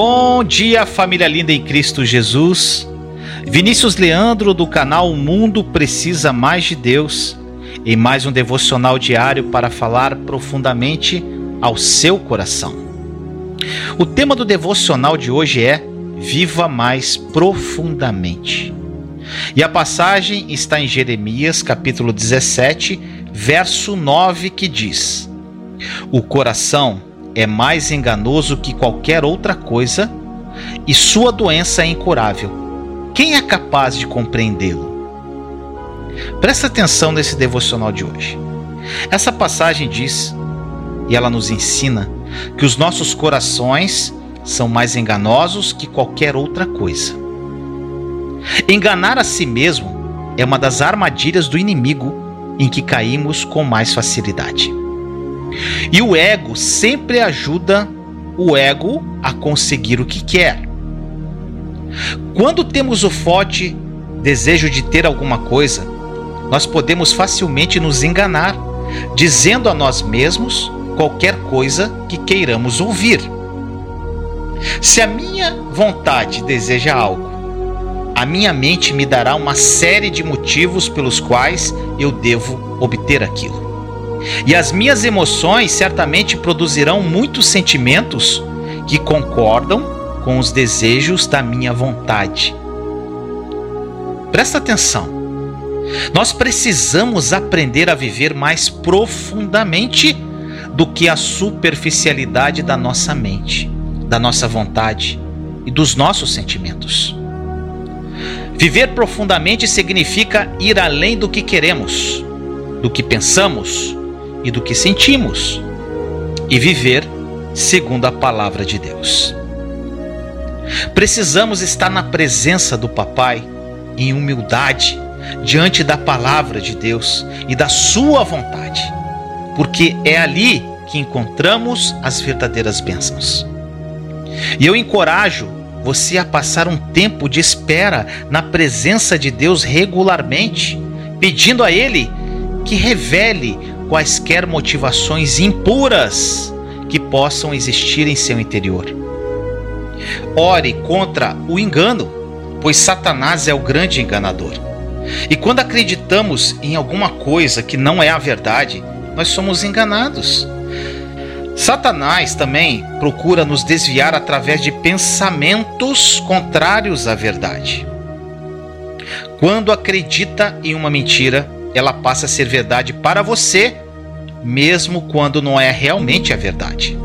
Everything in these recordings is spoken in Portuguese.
Bom dia, família linda em Cristo Jesus. Vinícius Leandro, do canal O Mundo Precisa Mais de Deus, em mais um devocional diário para falar profundamente ao seu coração. O tema do devocional de hoje é Viva Mais Profundamente. E a passagem está em Jeremias, capítulo 17, verso 9, que diz: O coração é mais enganoso que qualquer outra coisa e sua doença é incurável. Quem é capaz de compreendê-lo? Presta atenção nesse devocional de hoje. Essa passagem diz, e ela nos ensina, que os nossos corações são mais enganosos que qualquer outra coisa. Enganar a si mesmo é uma das armadilhas do inimigo em que caímos com mais facilidade. E o ego sempre ajuda o ego a conseguir o que quer. Quando temos o forte desejo de ter alguma coisa, nós podemos facilmente nos enganar, dizendo a nós mesmos qualquer coisa que queiramos ouvir. Se a minha vontade deseja algo, a minha mente me dará uma série de motivos pelos quais eu devo obter aquilo. E as minhas emoções certamente produzirão muitos sentimentos que concordam com os desejos da minha vontade. Presta atenção. Nós precisamos aprender a viver mais profundamente do que a superficialidade da nossa mente, da nossa vontade e dos nossos sentimentos. Viver profundamente significa ir além do que queremos, do que pensamos e do que sentimos e viver segundo a palavra de Deus. Precisamos estar na presença do Papai em humildade diante da palavra de Deus e da Sua vontade, porque é ali que encontramos as verdadeiras bênçãos. E eu encorajo você a passar um tempo de espera na presença de Deus regularmente, pedindo a Ele que revele quaisquer motivações impuras que possam existir em seu interior. Ore contra o engano, pois Satanás é o grande enganador. E quando acreditamos em alguma coisa que não é a verdade, nós somos enganados. Satanás também procura nos desviar através de pensamentos contrários à verdade. Quando acredita em uma mentira, ela passa a ser verdade para você, mesmo quando não é realmente a verdade.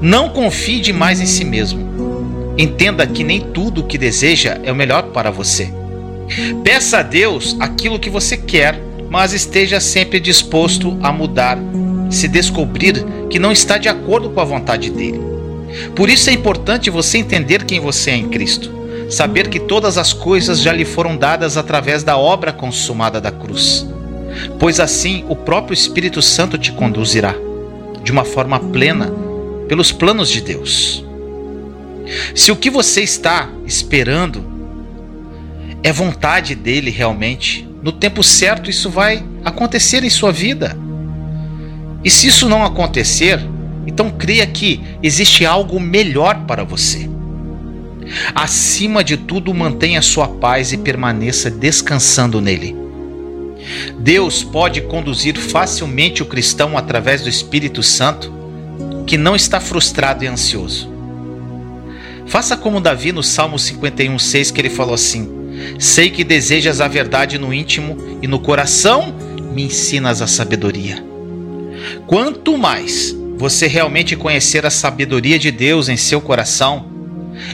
Não confie demais em si mesmo. Entenda que nem tudo o que deseja é o melhor para você. Peça a Deus aquilo que você quer, mas esteja sempre disposto a mudar se descobrir que não está de acordo com a vontade dele. Por isso é importante você entender quem você é em Cristo saber que todas as coisas já lhe foram dadas através da obra consumada da cruz. Pois assim o próprio Espírito Santo te conduzirá, de uma forma plena, pelos planos de Deus. Se o que você está esperando é vontade dele realmente, no tempo certo isso vai acontecer em sua vida. E se isso não acontecer, então creia que existe algo melhor para você. Acima de tudo, mantenha sua paz e permaneça descansando nele. Deus pode conduzir facilmente o cristão através do Espírito Santo, que não está frustrado e ansioso. Faça como Davi no Salmo 51,6, que ele falou assim: Sei que desejas a verdade no íntimo e no coração me ensinas a sabedoria. Quanto mais você realmente conhecer a sabedoria de Deus em seu coração,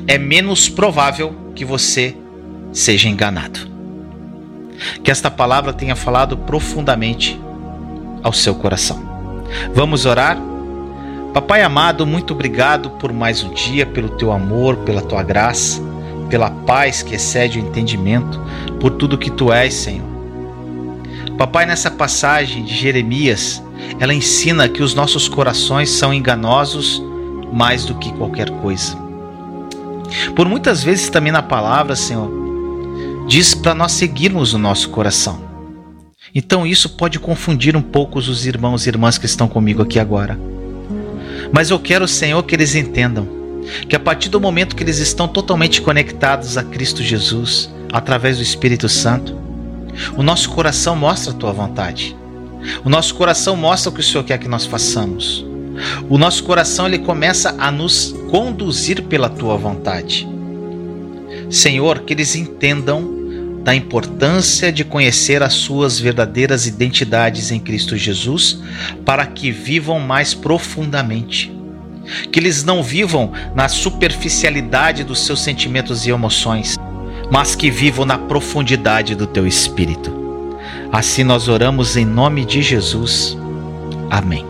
é menos provável que você seja enganado. Que esta palavra tenha falado profundamente ao seu coração. Vamos orar? Papai amado, muito obrigado por mais um dia, pelo teu amor, pela tua graça, pela paz que excede o entendimento, por tudo que tu és, Senhor. Papai, nessa passagem de Jeremias, ela ensina que os nossos corações são enganosos mais do que qualquer coisa. Por muitas vezes também na palavra, Senhor, diz para nós seguirmos o nosso coração. Então isso pode confundir um pouco os irmãos e irmãs que estão comigo aqui agora. Mas eu quero, Senhor, que eles entendam que a partir do momento que eles estão totalmente conectados a Cristo Jesus, através do Espírito Santo, o nosso coração mostra a tua vontade. O nosso coração mostra o que o Senhor quer que nós façamos. O nosso coração ele começa a nos conduzir pela tua vontade. Senhor, que eles entendam da importância de conhecer as suas verdadeiras identidades em Cristo Jesus, para que vivam mais profundamente. Que eles não vivam na superficialidade dos seus sentimentos e emoções, mas que vivam na profundidade do teu espírito. Assim nós oramos em nome de Jesus. Amém.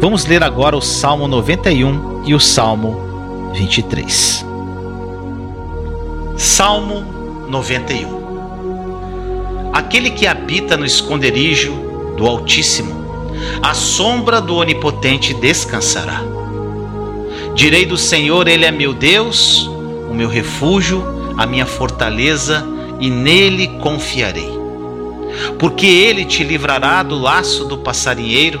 Vamos ler agora o Salmo 91 e o Salmo 23. Salmo 91 Aquele que habita no esconderijo do Altíssimo, a sombra do Onipotente descansará. Direi do Senhor, Ele é meu Deus, o meu refúgio a minha fortaleza, e nele confiarei. Porque ele te livrará do laço do passarinheiro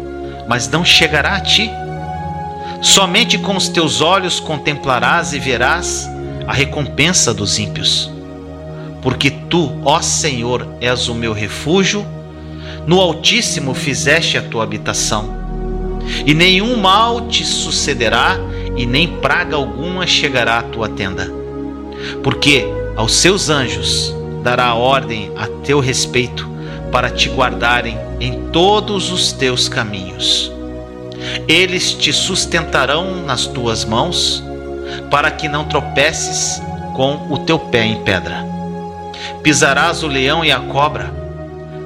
mas não chegará a ti. Somente com os teus olhos contemplarás e verás a recompensa dos ímpios. Porque tu, ó Senhor, és o meu refúgio, no Altíssimo fizeste a tua habitação. E nenhum mal te sucederá, e nem praga alguma chegará à tua tenda porque aos seus anjos dará ordem a teu respeito para te guardarem em todos os teus caminhos. Eles te sustentarão nas tuas mãos, para que não tropeces com o teu pé em pedra. Pisarás o leão e a cobra,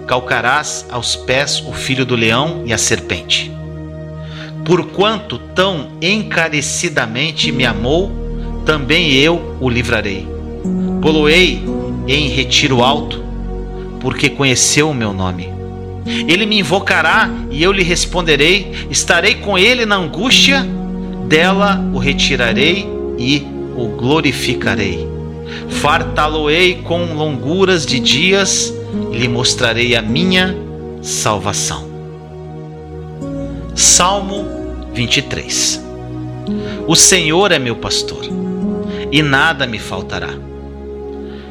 calcarás aos pés o filho do leão e a serpente. Porquanto tão encarecidamente me amou, também eu o livrarei. Poloei em retiro alto, porque conheceu o meu nome. Ele me invocará e eu lhe responderei. Estarei com ele na angústia, dela o retirarei e o glorificarei. Fartá-lo-ei com longuras de dias e lhe mostrarei a minha salvação. Salmo 23 O Senhor é meu pastor e nada me faltará.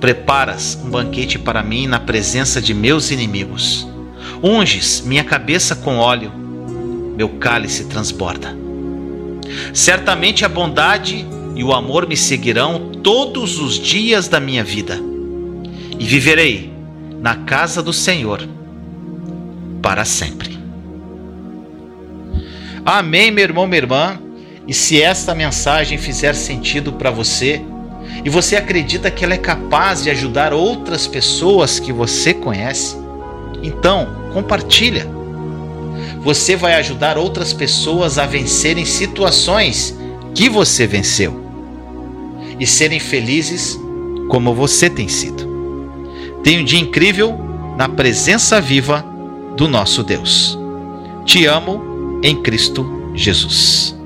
Preparas um banquete para mim na presença de meus inimigos. Unges minha cabeça com óleo, meu cálice transborda. Certamente a bondade e o amor me seguirão todos os dias da minha vida, e viverei na casa do Senhor para sempre. Amém, meu irmão, minha irmã. E se esta mensagem fizer sentido para você, e você acredita que ela é capaz de ajudar outras pessoas que você conhece, então compartilha. Você vai ajudar outras pessoas a vencerem situações que você venceu e serem felizes como você tem sido. Tenha um dia incrível na presença viva do nosso Deus. Te amo em Cristo Jesus.